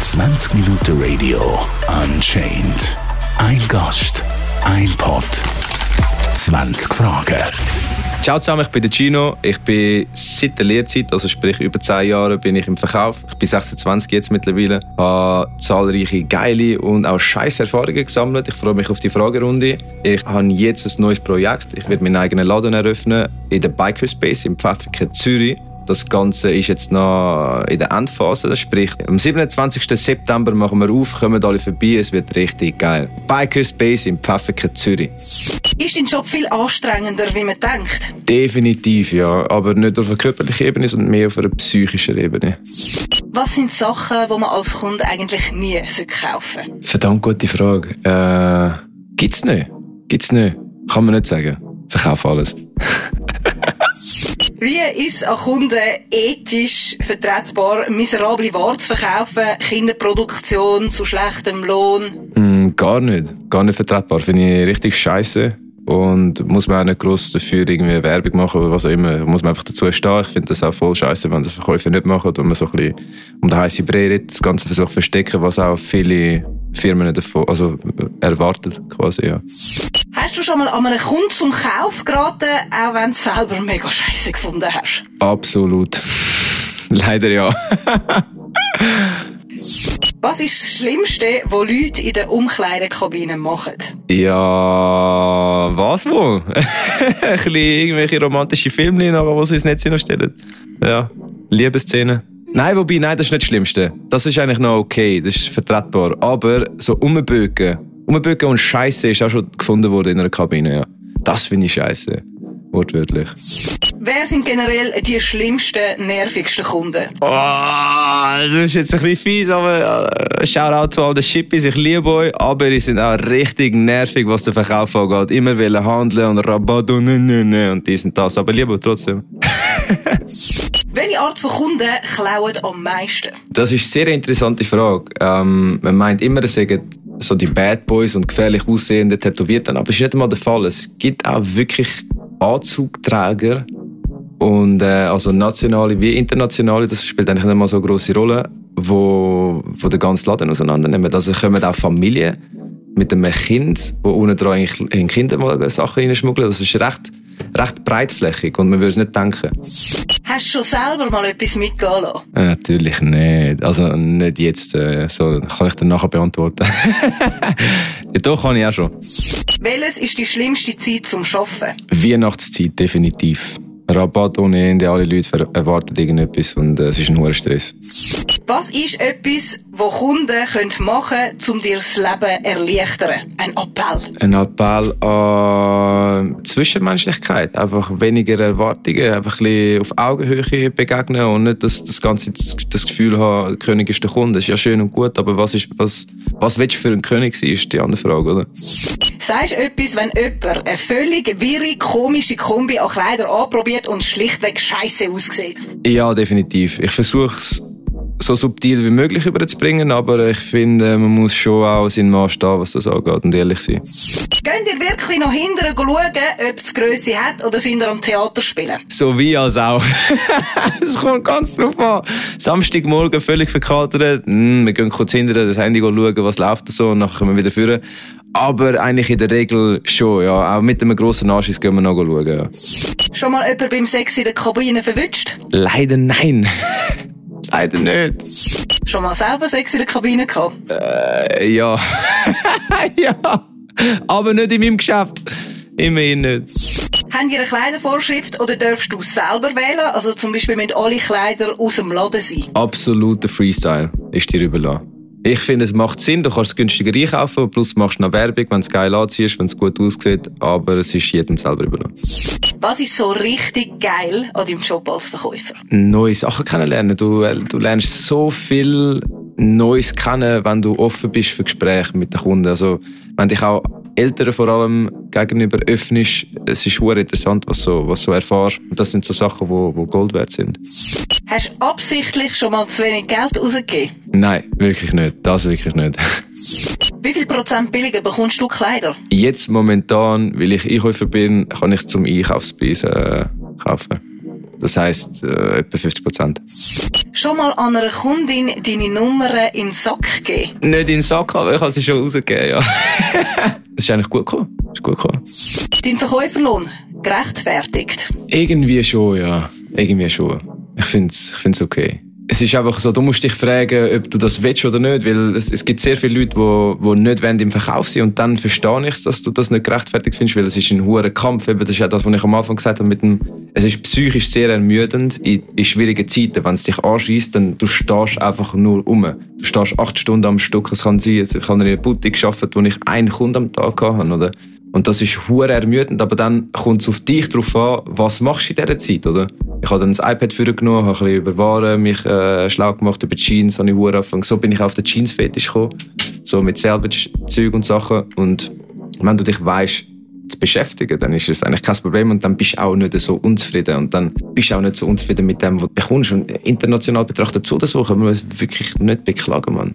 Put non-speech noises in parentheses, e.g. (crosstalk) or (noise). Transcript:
20 Minuten Radio Unchained. Ein Gast, ein Pod, 20 Fragen. Ciao zusammen, ich bin der Gino. Ich bin seit der Lehrzeit, also sprich über 10 Jahre, bin ich im Verkauf. Ich bin 26 jetzt mittlerweile. Habe zahlreiche geile und auch scheiß Erfahrungen gesammelt. Ich freue mich auf die Fragerunde. Ich habe jetzt ein neues Projekt. Ich werde meinen eigenen Laden eröffnen in der Bikerspace im Pfäffiken Zürich. Das Ganze ist jetzt noch in der Endphase. Sprich, am 27. September machen wir auf, kommen alle vorbei, es wird richtig geil. Bikerspace im Pfäffiken Zürich. Ist dein Job viel anstrengender, wie man denkt? Definitiv, ja. Aber nicht auf einer körperlichen Ebene, sondern mehr auf einer psychischen Ebene. Was sind Sachen, die man als Kunde eigentlich nie kaufen sollte? Verdammt gute Frage. Äh, gibt's nicht. Gibt's nicht. Kann man nicht sagen. Verkauf alles. (laughs) Wie ist an Kunden ethisch vertretbar, miserable Waren zu verkaufen, Kinderproduktion zu schlechtem Lohn? Mm, gar nicht. Gar nicht vertretbar. Finde ich richtig scheiße. Und muss man auch nicht gross dafür irgendwie Werbung machen oder was auch immer. Muss man einfach dazu stehen. Ich finde das auch voll scheiße, wenn das Verkäufer nicht machen und man so ein bisschen um den heißen Brei das Ganze versucht zu verstecken, was auch viele Firmen davon, also erwartet quasi, ja. Hast du schon mal an einen Kunden zum Kauf geraten, auch wenn du es selber mega scheiße gefunden hast? Absolut. (laughs) Leider ja. (laughs) Was ist das Schlimmste, was Leute in der Umkleidekabine machen? Ja, was wohl? (laughs) Ein bisschen irgendwelche romantische Filme, nachher, die sie ins Netz stellen. Ja, Liebesszenen. Nein, wobei, nein, das ist nicht das Schlimmste. Das ist eigentlich noch okay, das ist vertretbar. Aber so umbögen, umbögen und Scheiße ist auch schon gefunden worden in einer Kabine, ja. Das finde ich scheiße. Wortwörtlich. Wer sind generell die schlimmsten, nervigsten Kunden? Oh, das ist jetzt ein bisschen fies, aber äh, Shoutout zu all den Shippies, ich liebe euch, aber die sind auch richtig nervig, was den Verkauf angeht. Immer wollen handeln und Rabatt und und dies und das, aber liebe trotzdem. (laughs) Welche Art von Kunden klauen am meisten? Das ist eine sehr interessante Frage. Ähm, man meint immer, es sagen so die Bad Boys und gefährlich aussehende Tätowierten, aber das ist nicht einmal der Fall. Es gibt auch wirklich Anzugträger und äh, also nationale wie internationale, das spielt eigentlich nicht mal so eine grosse Rolle, wo, wo den ganzen Laden auseinandernehmen. Also kommen auch Familien mit einem Kind, wo unten dran in Kinder mal Sachen reinschmuggeln. Das ist recht, recht breitflächig und man würde es nicht denken. Hast du schon selber mal etwas mitgehen lassen? Äh, natürlich nicht. Also nicht jetzt. Äh, so kann ich dann nachher beantworten. (laughs) ja, doch, kann ich auch schon. Welches ist die schlimmste Zeit zum Arbeiten? Weihnachtszeit, definitiv. Rabatt ohne Ende, alle Leute erwarten irgendetwas und äh, es ist ein hoher Stress. Was ist etwas, was Kunden können machen können, um dir das Leben zu erleichtern? Ein Appell? Ein Appell an Zwischenmenschlichkeit. Einfach weniger Erwartungen, einfach ein bisschen auf Augenhöhe begegnen und nicht das, das Ganze das, Gefühl haben, der König ist der Kunde. Das ist ja schön und gut, aber was, ist, was, was willst du für ein König sein, ist die andere Frage, oder? Sagst du etwas, wenn jemand eine völlig wirre, komische Kombi an Kleider anprobiert und schlichtweg scheiße aussieht? Ja, definitiv. Ich versuche es so subtil wie möglich überzubringen, aber ich finde, man muss schon auch seinen Mann stehen, was das angeht und ehrlich sein. Gehen ihr wirklich noch hinterher schauen, ob es Größe hat oder sind ihr am Theater spielen? So wie als auch. (laughs) Es kommt ganz drauf an. Samstagmorgen völlig verkatert, mm, wir gehen kurz hinterher das Handy schauen, was läuft da so und dann kommen wir wieder führen. Aber eigentlich in der Regel schon, ja. Auch mit einem grossen Anschiss gehen wir noch schauen, ja. Schon mal jemand beim Sex in der Kabine verwünscht? Leider nein. (laughs) Leider nicht. Schon mal selber Sex in der Kabine gehabt? Äh, ja. (laughs) ja. Aber nicht in meinem Geschäft. Immerhin nicht. Haben ihr eine Kleidervorschrift oder darfst du selber wählen? Also zum Beispiel müssen alle Kleider aus dem Laden sein? Absoluter Freestyle ist dir überlassen. Ich finde, es macht Sinn, du kannst es günstiger einkaufen, plus machst du noch Werbung, wenn es geil anziehst, wenn es gut aussieht, aber es ist jedem selber überlassen. Was ist so richtig geil an deinem Job als Verkäufer? Neue Sachen kennenlernen. Du, äh, du lernst so viel Neues kennen, wenn du offen bist für Gespräche mit den Kunden. Also, wenn dich auch Eltern vor allem gegenüber öffnest, es ist sehr interessant, was du so, was so erfährst. Und das sind so Sachen, die wo, wo Gold wert sind. Hast du absichtlich schon mal zu wenig Geld ausgegeben? Nein, wirklich nicht. Das wirklich nicht. Wie viel Prozent billiger bekommst du Kleider? Jetzt momentan, weil ich Einkäufer bin, kann ich es zum Einkaufspreis äh, kaufen. Das heisst, äh, etwa 50 Prozent. Schon mal an einer Kundin deine Nummer in den Sack gegeben? Nicht in den Sack, aber ich habe sie schon rausgegeben, ja. (laughs) Es ist eigentlich gut gekommen. Ist gut gekommen. Dein Verkäuferlohn gerechtfertigt? Irgendwie schon, ja. Irgendwie schon. Ich finde es ich find's okay es ist einfach so, du musst dich fragen, ob du das willst oder nicht, weil es, es gibt sehr viele Leute, die, die nicht wollen im Verkauf sind und dann verstehe ich dass du das nicht gerechtfertigt findest, weil es ist ein hoher Kampf. Eben, das ist ja das, was ich am Anfang gesagt habe, mit dem, es ist psychisch sehr ermüdend in, in schwierigen Zeiten, wenn es dich anschießt, dann du stehst einfach nur um. Du stehst acht Stunden am Stück, es kann sein, ich habe in einer Boutique gearbeitet, wo ich einen Kunden am Tag hatte, oder? Und das ist hure ermüdend, aber dann kommt es auf dich drauf an, was machst du in dieser Zeit, oder? Ich habe dann das iPad für genommen, habe ein bisschen über Waren mich äh, schlau gemacht, über Jeans, habe ich angefangen. So bin ich auf den Jeans-Fetisch gekommen, so mit Salvage-Zeug und Sachen. Und wenn du dich weißt, zu beschäftigen, dann ist es eigentlich kein Problem und dann bist du auch nicht so unzufrieden und dann bist du auch nicht so unzufrieden mit dem, was du bekommst. Und international betrachtet so oder so kann man es wirklich nicht beklagen, Mann.